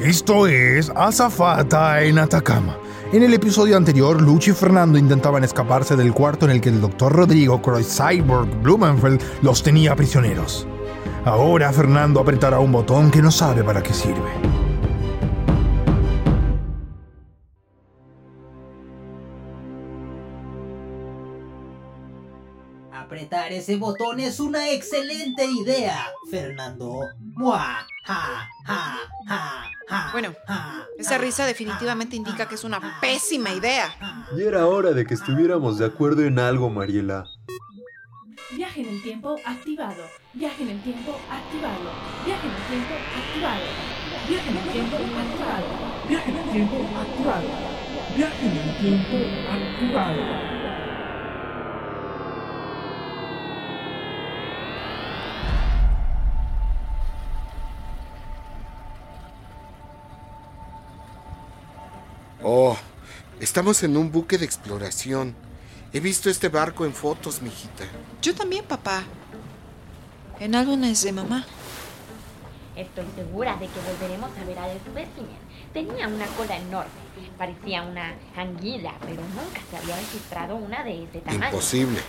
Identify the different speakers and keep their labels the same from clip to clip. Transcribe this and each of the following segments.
Speaker 1: Esto es Azafata en Atacama. En el episodio anterior, Luchi y Fernando intentaban escaparse del cuarto en el que el Dr. Rodrigo Croy Cyborg Blumenfeld los tenía prisioneros. Ahora Fernando apretará un botón que no sabe para qué sirve.
Speaker 2: Apretar ese botón es una excelente idea, Fernando. Mua, ja, ja, ja,
Speaker 3: Bueno,
Speaker 2: ja,
Speaker 3: Esa
Speaker 2: ja,
Speaker 3: risa definitivamente indica que es una pésima idea.
Speaker 4: Y era hora de que estuviéramos de acuerdo en algo, Mariela.
Speaker 5: Viaje en el tiempo activado. Viaje en el tiempo activado. Viaje en el tiempo activado. Viaje en el tiempo activado. Viaje en el tiempo activado. Viaje en el tiempo activado.
Speaker 6: Oh, estamos en un buque de exploración. He visto este barco en fotos, mijita.
Speaker 3: Yo también, papá. En álbumes de mamá.
Speaker 7: Estoy segura de que volveremos a ver al espécimen. Tenía una cola enorme. Parecía una anguila, pero nunca se había registrado una de ese tamaño.
Speaker 6: Imposible.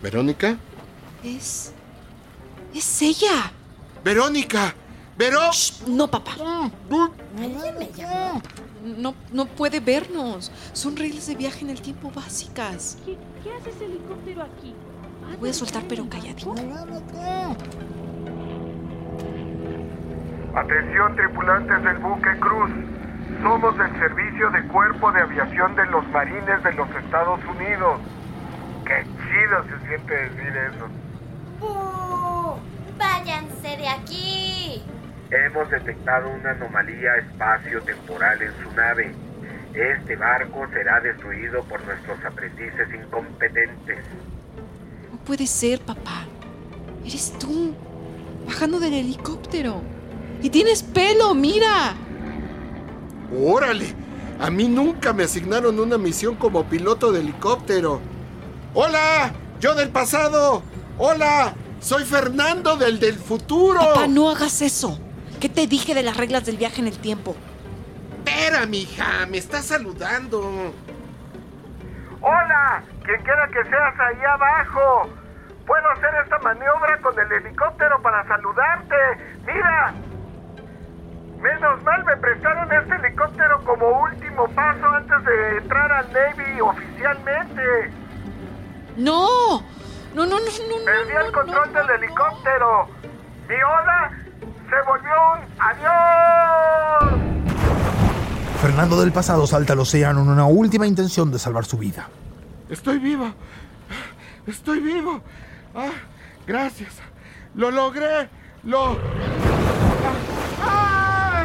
Speaker 6: ¿Verónica?
Speaker 3: Es. Es ella.
Speaker 6: ¡Verónica! ¡Veró!
Speaker 3: Shh, no, papá.
Speaker 7: Alguien me llamó.
Speaker 3: No, no puede vernos. Son reglas de viaje en el tiempo básicas.
Speaker 5: ¿Qué, qué hace ese helicóptero aquí?
Speaker 3: Me voy a soltar, pero calladito.
Speaker 8: Atención tripulantes del buque Cruz. Somos del Servicio de Cuerpo de Aviación de los Marines de los Estados Unidos. Qué chido se siente decir eso.
Speaker 7: ¡Váyanse de aquí!
Speaker 8: Hemos detectado una anomalía espacio-temporal en su nave. Este barco será destruido por nuestros aprendices incompetentes.
Speaker 3: No puede ser, papá. Eres tú. Bajando del helicóptero. Y tienes pelo, mira.
Speaker 6: ¡Órale! A mí nunca me asignaron una misión como piloto de helicóptero. ¡Hola! ¡Yo del pasado! ¡Hola! ¡Soy Fernando del del futuro!
Speaker 3: Papá, no hagas eso. ¿Qué te dije de las reglas del viaje en el tiempo?
Speaker 6: Espera, mija, me está saludando.
Speaker 8: ¡Hola! Quien quiera que seas ahí abajo. Puedo hacer esta maniobra con el helicóptero para saludarte. ¡Mira! Menos mal me prestaron este helicóptero como último paso antes de entrar al Navy oficialmente.
Speaker 3: No. No, no, no, no, no.
Speaker 8: Perdí
Speaker 3: no,
Speaker 8: el control
Speaker 3: no,
Speaker 8: del helicóptero. Mi oda se volvió un adiós.
Speaker 1: Fernando del pasado salta al océano en una última intención de salvar su vida.
Speaker 6: Estoy vivo. Estoy vivo. Ah, gracias. Lo logré. Lo... Ah.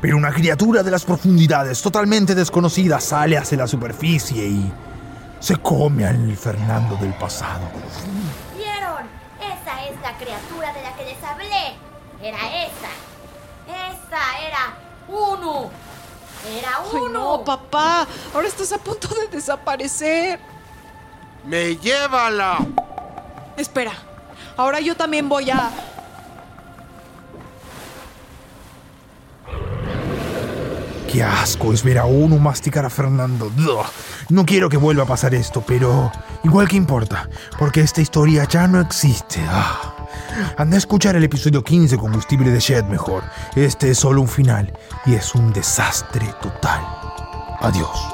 Speaker 1: Pero una criatura de las profundidades totalmente desconocida sale hacia la superficie y se come al Fernando del pasado.
Speaker 7: ¿Vieron? Esa es la criatura de la que les hablé. Era esa. Esa era uno. Era
Speaker 3: Ay,
Speaker 7: uno.
Speaker 3: no, papá. Ahora estás a punto de desaparecer.
Speaker 6: ¡Me llévala!
Speaker 3: Espera. Ahora yo también voy a...
Speaker 1: Qué asco es ver a uno masticar a Fernando. No quiero que vuelva a pasar esto, pero igual que importa, porque esta historia ya no existe. Anda a escuchar el episodio 15 Combustible de Shed mejor. Este es solo un final y es un desastre total. Adiós.